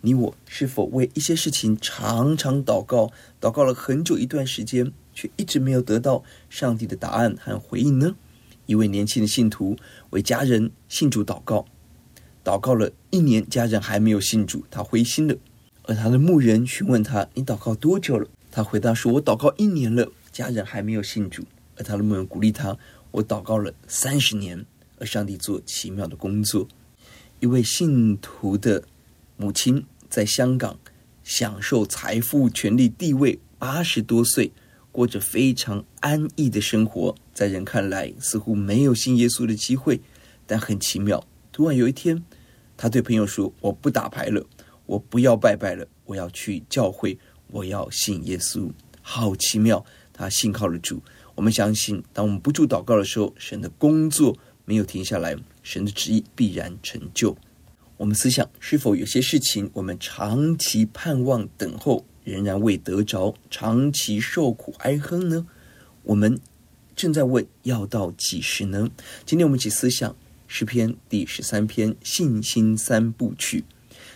你我是否为一些事情常常祷告，祷告了很久一段时间，却一直没有得到上帝的答案和回应呢？一位年轻的信徒为家人信主祷告，祷告了一年，家人还没有信主，他灰心了。而他的牧人询问他：“你祷告多久了？”他回答说：“我祷告一年了，家人还没有信主。”而他的牧人鼓励他：“我祷告了三十年，而上帝做奇妙的工作。”一位信徒的母亲在香港享受财富、权力、地位，八十多岁，过着非常安逸的生活。在人看来，似乎没有信耶稣的机会。但很奇妙，突然有一天，他对朋友说：“我不打牌了，我不要拜拜了，我要去教会。”我要信耶稣，好奇妙！他信靠了主。我们相信，当我们不住祷告的时候，神的工作没有停下来，神的旨意必然成就。我们思想，是否有些事情我们长期盼望等候，仍然未得着，长期受苦哀哼呢？我们正在问：要到几时呢？今天我们一起思想诗篇第十三篇信心三部曲。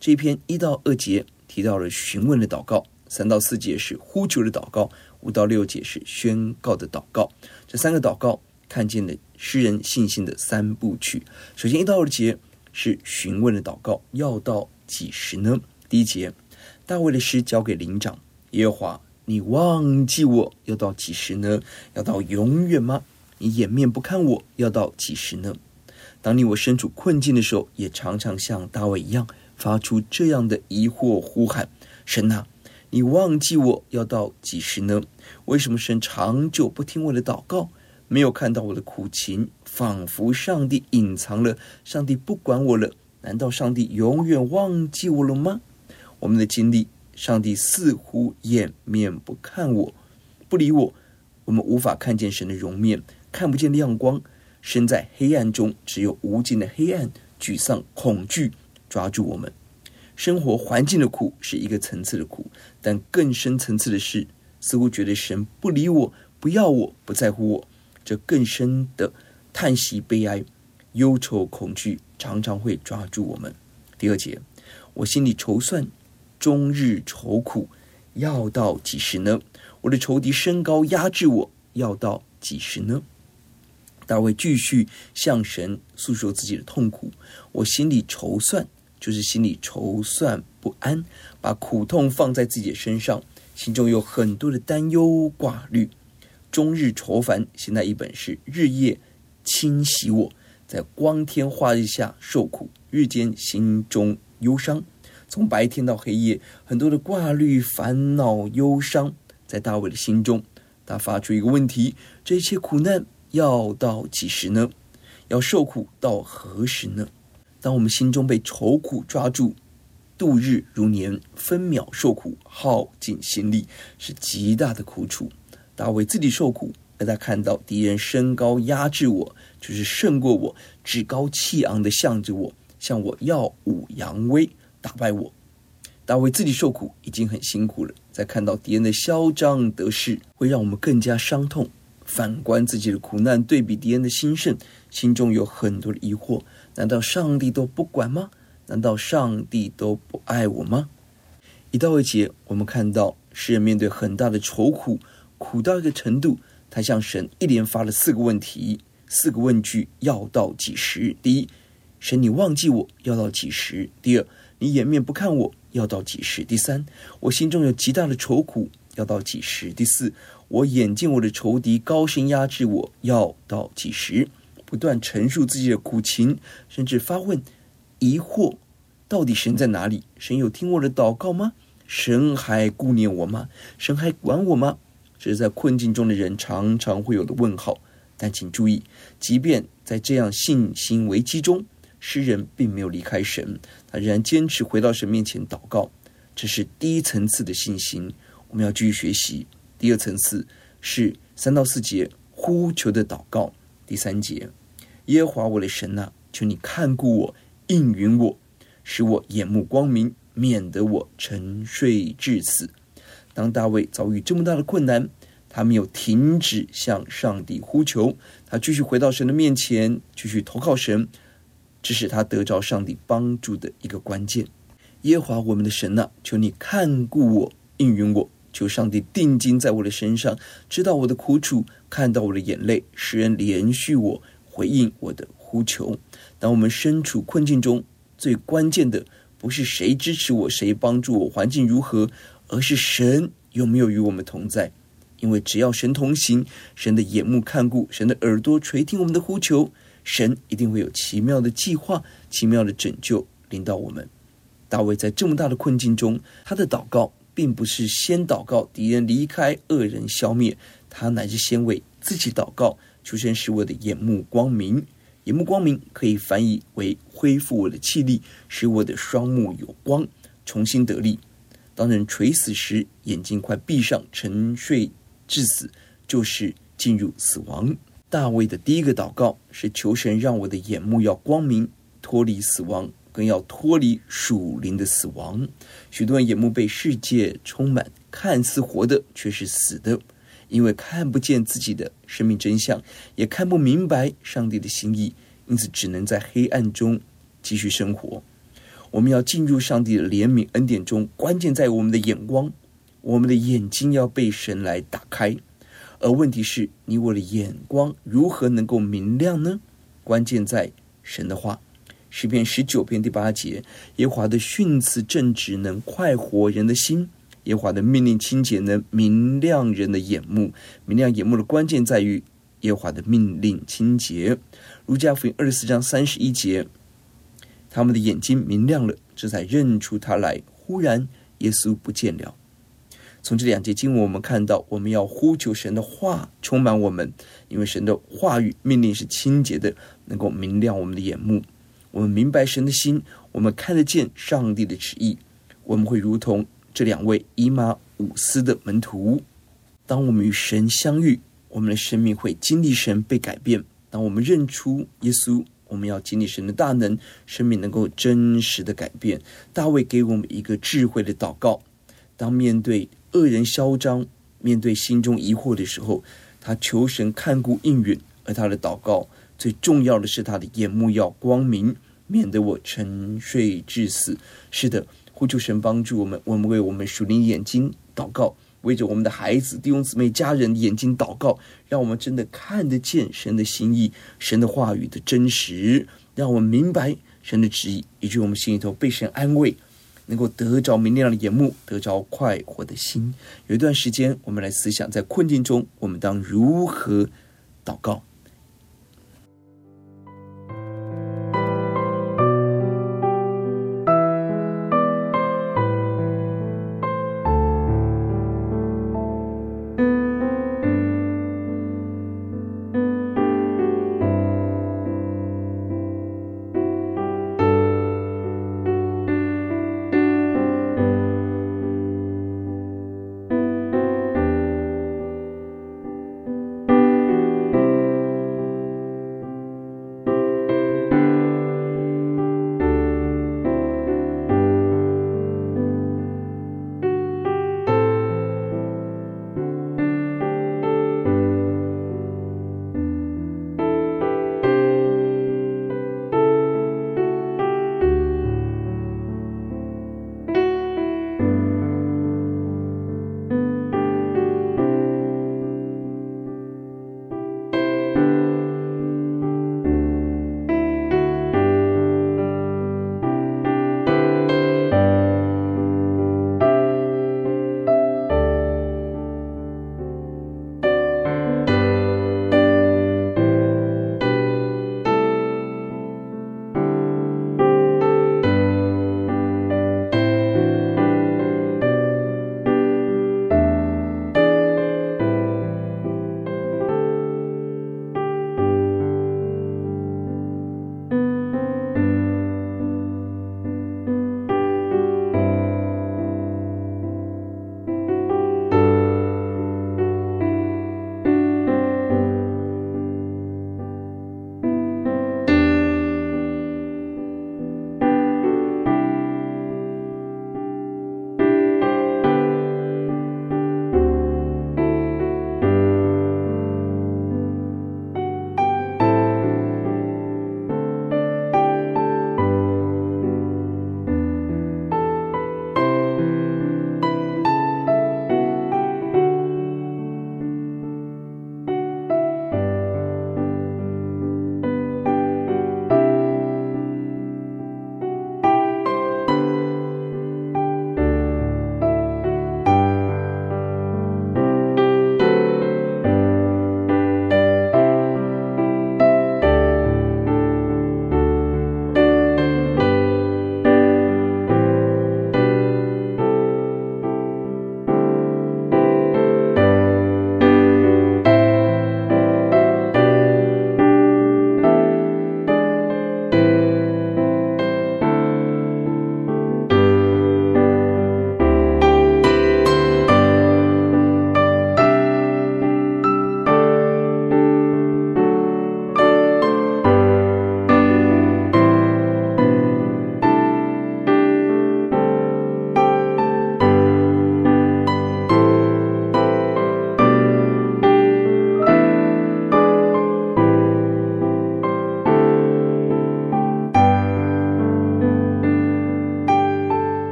这一篇一到二节提到了询问的祷告。三到四节是呼求的祷告，五到六节是宣告的祷告。这三个祷告看见了诗人信心的三部曲。首先一到二节是询问的祷告，要到几时呢？第一节，大卫的诗交给灵长，耶和华，你忘记我要到几时呢？要到永远吗？你掩面不看我要到几时呢？当你我身处困境的时候，也常常像大卫一样发出这样的疑惑呼喊：神啊！你忘记我要到几时呢？为什么神长久不听我的祷告，没有看到我的苦情，仿佛上帝隐藏了，上帝不管我了？难道上帝永远忘记我了吗？我们的经历，上帝似乎掩面不看我，不理我，我们无法看见神的容面，看不见亮光，身在黑暗中，只有无尽的黑暗、沮丧、恐惧抓住我们。生活环境的苦是一个层次的苦，但更深层次的是，似乎觉得神不理我、不要我、不在乎我，这更深的叹息、悲哀、忧愁、恐惧，常常会抓住我们。第二节，我心里筹算，终日愁苦，要到几时呢？我的仇敌升高压制我，要到几时呢？大卫继续向神诉说自己的痛苦，我心里筹算。就是心里筹算不安，把苦痛放在自己的身上，心中有很多的担忧挂虑，终日愁烦。现在一本是日夜侵袭我，在光天化日下受苦，日间心中忧伤，从白天到黑夜，很多的挂虑、烦恼、忧伤，在大卫的心中，他发出一个问题：这一切苦难要到几时呢？要受苦到何时呢？当我们心中被愁苦抓住，度日如年，分秒受苦，耗尽心力，是极大的苦楚。大卫自己受苦，而他看到敌人升高压制我，就是胜过我，趾高气昂地向着我，向我耀武扬威，打败我。大卫自己受苦已经很辛苦了，再看到敌人的嚣张得势，会让我们更加伤痛。反观自己的苦难，对比敌人的兴盛，心中有很多的疑惑。难道上帝都不管吗？难道上帝都不爱我吗？一到二节，我们看到诗人面对很大的愁苦，苦到一个程度，他向神一连发了四个问题，四个问句：要到几时？第一，神，你忘记我要到几时？第二，你掩面不看我要到几时？第三，我心中有极大的愁苦要到几时？第四，我眼见我的仇敌高声压制我要到几时？不断陈述自己的苦情，甚至发问疑惑：到底神在哪里？神有听我的祷告吗？神还顾念我吗？神还管我吗？这是在困境中的人常常会有的问号。但请注意，即便在这样信心危机中，诗人并没有离开神，他仍然坚持回到神面前祷告。这是第一层次的信心，我们要继续学习。第二层次是三到四节呼求的祷告。第三节，耶和华我的神啊，求你看顾我，应允我，使我眼目光明，免得我沉睡至死。当大卫遭遇这么大的困难，他没有停止向上帝呼求，他继续回到神的面前，继续投靠神，这是他得着上帝帮助的一个关键。耶和华我们的神啊，求你看顾我，应允我。求上帝定睛在我的身上，知道我的苦楚，看到我的眼泪，使人怜恤我，回应我的呼求。当我们身处困境中，最关键的不是谁支持我，谁帮助我，环境如何，而是神有没有与我们同在。因为只要神同行，神的眼目看顾，神的耳朵垂听我们的呼求，神一定会有奇妙的计划、奇妙的拯救临到我们。大卫在这么大的困境中，他的祷告。并不是先祷告敌人离开，恶人消灭，他乃是先为自己祷告，求神使我的眼目光明。眼目光明可以翻译为恢复我的气力，使我的双目有光，重新得力。当人垂死时，眼睛快闭上，沉睡至死，就是进入死亡。大卫的第一个祷告是求神让我的眼目要光明，脱离死亡。更要脱离属灵的死亡。许多人眼目被世界充满，看似活的，却是死的，因为看不见自己的生命真相，也看不明白上帝的心意，因此只能在黑暗中继续生活。我们要进入上帝的怜悯恩典中，关键在我们的眼光，我们的眼睛要被神来打开。而问题是你我的眼光如何能够明亮呢？关键在神的话。诗篇十九篇第八节：耶华的训词正直，能快活人的心；耶华的命令清洁，能明亮人的眼目。明亮眼目的关键在于耶华的命令清洁。路加福音二十四章三十一节：他们的眼睛明亮了，这才认出他来。忽然，耶稣不见了。从这两节经文，我们看到，我们要呼求神的话充满我们，因为神的话语命令是清洁的，能够明亮我们的眼目。我们明白神的心，我们看得见上帝的旨意，我们会如同这两位以马忤斯的门徒。当我们与神相遇，我们的生命会经历神被改变。当我们认出耶稣，我们要经历神的大能，生命能够真实的改变。大卫给我们一个智慧的祷告：当面对恶人嚣张，面对心中疑惑的时候，他求神看顾应允，而他的祷告最重要的是他的眼目要光明。免得我沉睡至死。是的，呼求神帮助我们，我们为我们属灵眼睛祷告，为着我们的孩子、弟兄姊妹、家人眼睛祷告，让我们真的看得见神的心意、神的话语的真实，让我们明白神的旨意，以及我们心里头被神安慰，能够得着明亮的眼目，得着快活的心。有一段时间，我们来思想，在困境中，我们当如何祷告。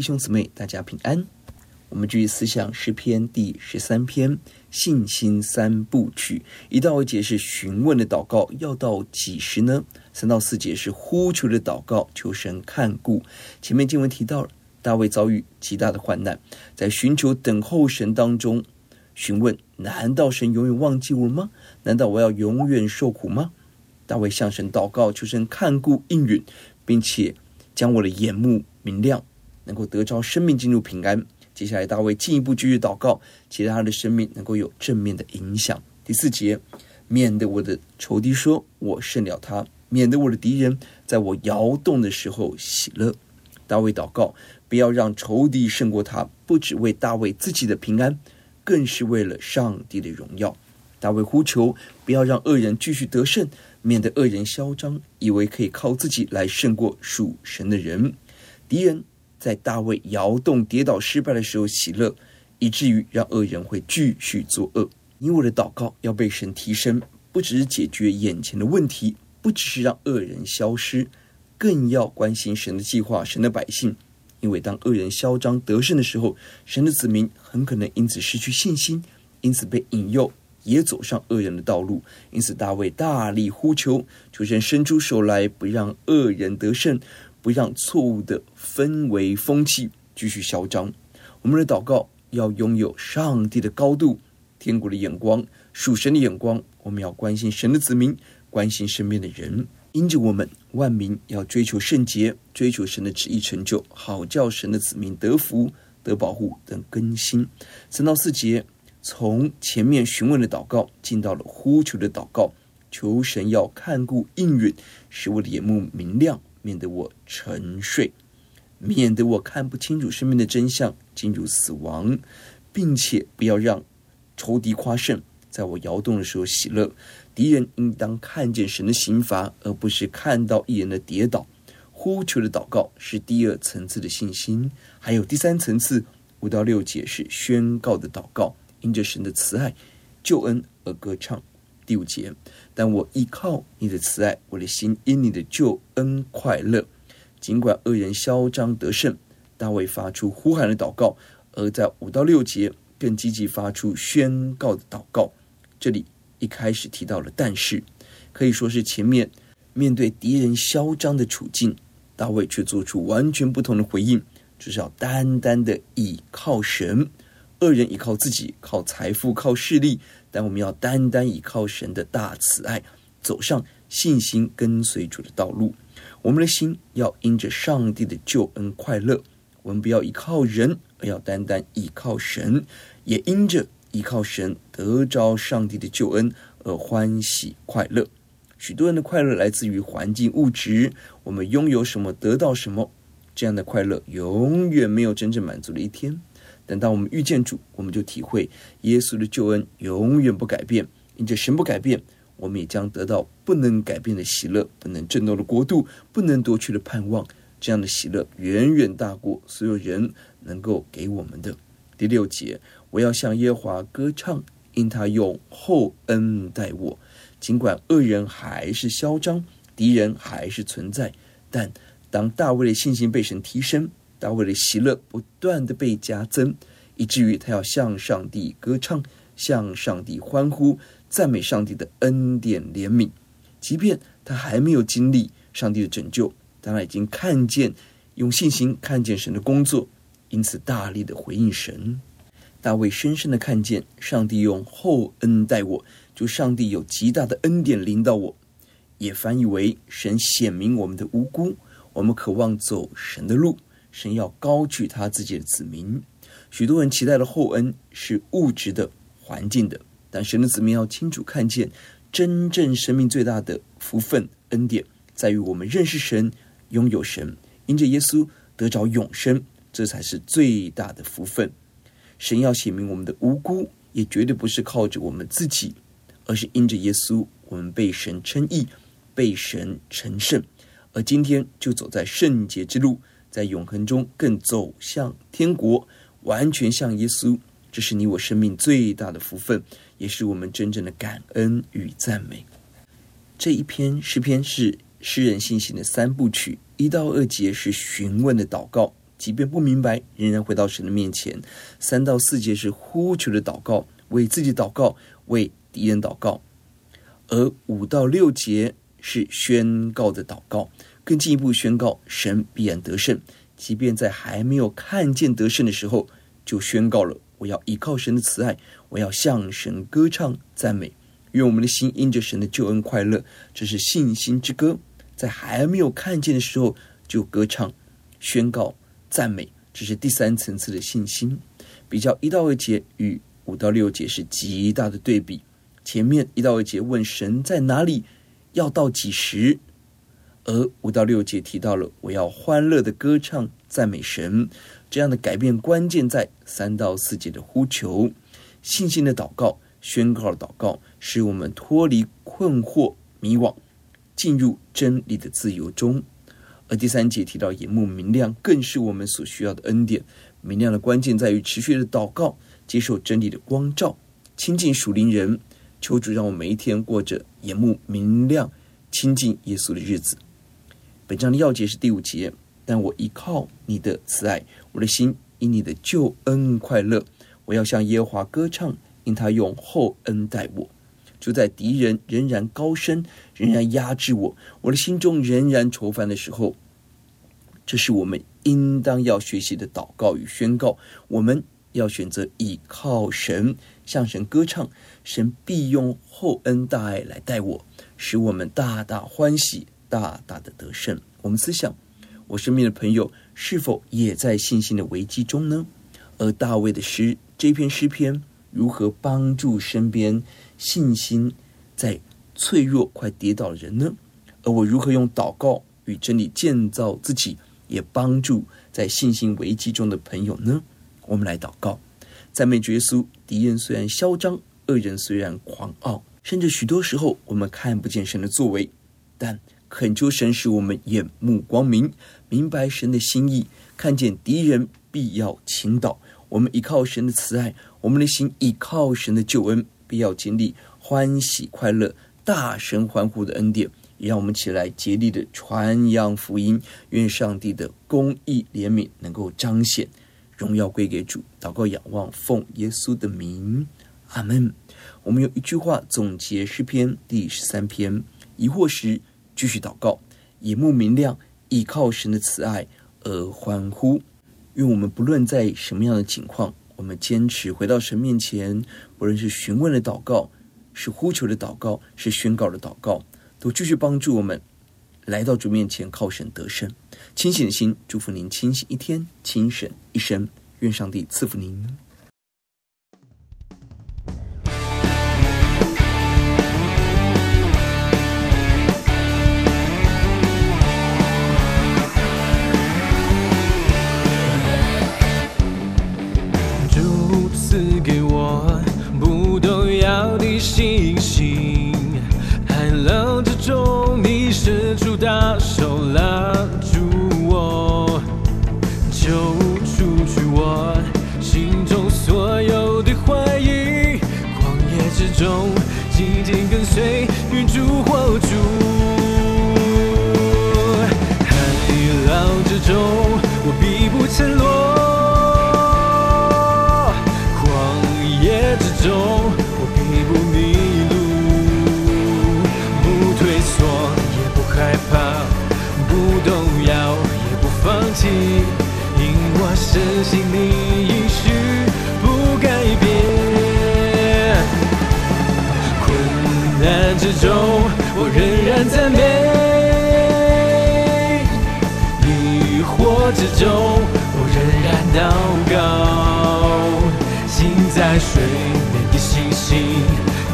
弟兄姊妹，大家平安。我们继续思想诗篇第十三篇信心三部曲。一到二节是询问的祷告，要到几时呢？三到四节是呼求的祷告，求神看顾。前面经文提到了大卫遭遇极大的患难，在寻求等候神当中询问：难道神永远忘记我了吗？难道我要永远受苦吗？大卫向神祷告，求神看顾应允，并且将我的眼目明亮，能够得着生命进入平安。接下来，大卫进一步继续祷告，期待他的生命能够有正面的影响。第四节，免得我的仇敌说我胜了他，免得我的敌人在我摇动的时候喜乐。大卫祷告，不要让仇敌胜过他，不只为大卫自己的平安，更是为了上帝的荣耀。大卫呼求，不要让恶人继续得胜，免得恶人嚣张，以为可以靠自己来胜过属神的人。敌人在大卫摇动、跌倒、失败的时候喜乐，以至于让恶人会继续作恶。因为我的祷告要被神提升，不只是解决眼前的问题，不只是让恶人消失，更要关心神的计划、神的百姓。因为当恶人嚣张得胜的时候，神的子民很可能因此失去信心，因此被引诱，也走上恶人的道路。因此，大卫大力呼求，求神伸出手来，不让恶人得胜。不让错误的氛围风气继续嚣张。我们的祷告要拥有上帝的高度、天国的眼光、属神的眼光。我们要关心神的子民，关心身边的人。因着我们万民要追求圣洁，追求神的旨意成就，好叫神的子民得福、得保护、得更新。三到四节，从前面询问的祷告，进到了呼求的祷告，求神要看顾应允，使我的眼目明亮。免得我沉睡，免得我看不清楚生命的真相，进入死亡，并且不要让仇敌夸胜，在我摇动的时候喜乐。敌人应当看见神的刑罚，而不是看到一人的跌倒。呼求的祷告是第二层次的信心，还有第三层次五到六节是宣告的祷告，因着神的慈爱、救恩而歌唱。第五节，但我依靠你的慈爱，我的心因你的救恩快乐。尽管恶人嚣张得胜，大卫发出呼喊的祷告，而在五到六节更积极发出宣告的祷告。这里一开始提到了，但是可以说是前面面对敌人嚣张的处境，大卫却做出完全不同的回应，就是要单单的倚靠神。恶人依靠自己，靠财富，靠势力，但我们要单单依靠神的大慈爱，走上信心跟随主的道路。我们的心要因着上帝的救恩快乐，我们不要依靠人，而要单单依靠神，也因着依靠神得着上帝的救恩而欢喜快乐。许多人的快乐来自于环境物质，我们拥有什么得到什么，这样的快乐永远没有真正满足的一天。等到我们遇见主，我们就体会耶稣的救恩永远不改变。因着神不改变，我们也将得到不能改变的喜乐，不能震动的国度，不能夺去的盼望。这样的喜乐远远大过所有人能够给我们的。第六节，我要向耶华歌唱，因他用厚恩待我。尽管恶人还是嚣张，敌人还是存在，但当大卫的信心被神提升。大卫的喜乐不断的被加增，以至于他要向上帝歌唱，向上帝欢呼，赞美上帝的恩典怜悯。即便他还没有经历上帝的拯救，但他已经看见，用信心看见神的工作，因此大力的回应神。大卫深深的看见上帝用厚恩待我，就上帝有极大的恩典临到我，也翻译为神显明我们的无辜，我们渴望走神的路。神要高举他自己的子民，许多人期待的厚恩是物质的、环境的，但神的子民要清楚看见，真正生命最大的福分恩典，在于我们认识神、拥有神，因着耶稣得着永生，这才是最大的福分。神要显明我们的无辜，也绝对不是靠着我们自己，而是因着耶稣，我们被神称义，被神成圣，而今天就走在圣洁之路。在永恒中更走向天国，完全像耶稣，这是你我生命最大的福分，也是我们真正的感恩与赞美。这一篇诗篇是诗人信心的三部曲，一到二节是询问的祷告，即便不明白，仍然回到神的面前。三到四节是呼求的祷告，为自己祷告，为敌人祷告；而五到六节是宣告的祷告，更进一步宣告神必然得胜。即便在还没有看见得胜的时候，就宣告了：我要依靠神的慈爱，我要向神歌唱赞美。愿我们的心因着神的救恩快乐，这是信心之歌。在还没有看见的时候就歌唱、宣告、赞美，这是第三层次的信心。比较一到二节与五到六节是极大的对比。前面一到二节问神在哪里，要到几时？而五到六节提到了我要欢乐的歌唱赞美神，这样的改变关键在三到四节的呼求、信心的祷告、宣告祷告，使我们脱离困惑迷惘，进入真理的自由中。而第三节提到眼目明亮，更是我们所需要的恩典。明亮的关键在于持续的祷告，接受真理的光照，亲近属灵人，求主让我每一天过着眼目明亮、亲近耶稣的日子。本章的要节是第五节，但我依靠你的慈爱，我的心因你的救恩快乐。我要向耶和华歌唱，因他用厚恩待我。就在敌人仍然高升、仍然压制我，我的心中仍然愁烦的时候，这是我们应当要学习的祷告与宣告。我们要选择倚靠神，向神歌唱，神必用厚恩大爱来待我，使我们大大欢喜。大大的得胜。我们思想，我身边的朋友是否也在信心的危机中呢？而大卫的诗这篇诗篇如何帮助身边信心在脆弱、快跌倒的人呢？而我如何用祷告与真理建造自己，也帮助在信心危机中的朋友呢？我们来祷告，赞美耶稣。敌人虽然嚣张，恶人虽然狂傲，甚至许多时候我们看不见神的作为，但恳求神使我们眼目光明，明白神的心意，看见敌人必要倾倒。我们依靠神的慈爱，我们的心依靠神的救恩，必要经历欢喜快乐、大声欢呼的恩典。也让我们起来竭力的传扬福音，愿上帝的公义怜悯能够彰显，荣耀归给主。祷告仰望，奉耶稣的名，阿门。我们用一句话总结诗篇第十三篇：疑惑时。继续祷告，眼目明亮，依靠神的慈爱而欢呼。愿我们不论在什么样的情况，我们坚持回到神面前，不论是询问的祷告，是呼求的祷告，是宣告的祷告，都继续帮助我们来到主面前，靠神得胜。清醒的心，祝福您清醒一天，清醒一生。愿上帝赐福您。中，紧紧跟随与烛火烛。海浪之中，我必不沉落；旷野之中，我必不迷路。不退缩，也不害怕；不动摇，也不放弃。因我深信你应许不改变。难之中，我仍然赞美；疑惑之中，我仍然祷告。心在水面的星星，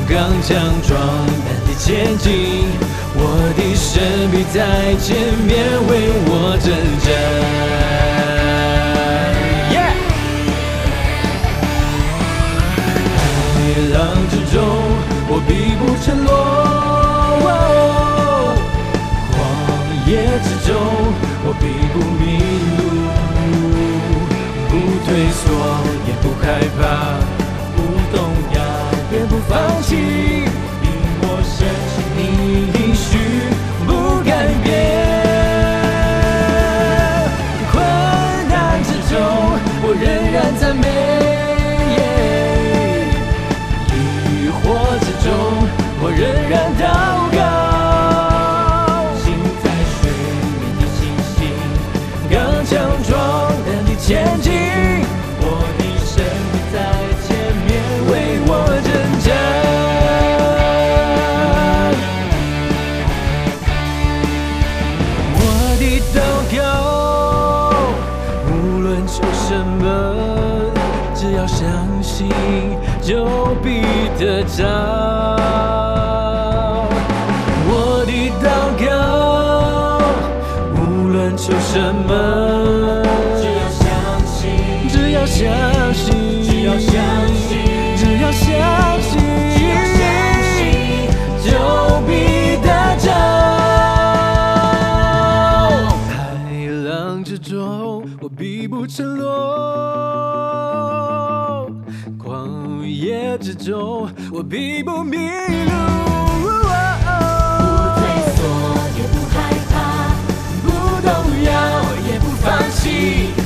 刚强壮胆的前进，我的神必在前面为我征战。我必不沉落；荒野之中，我必不迷路。不退缩，也不害怕，就必得着。求什么？只要相信，只要相信，中，我并不迷路。因我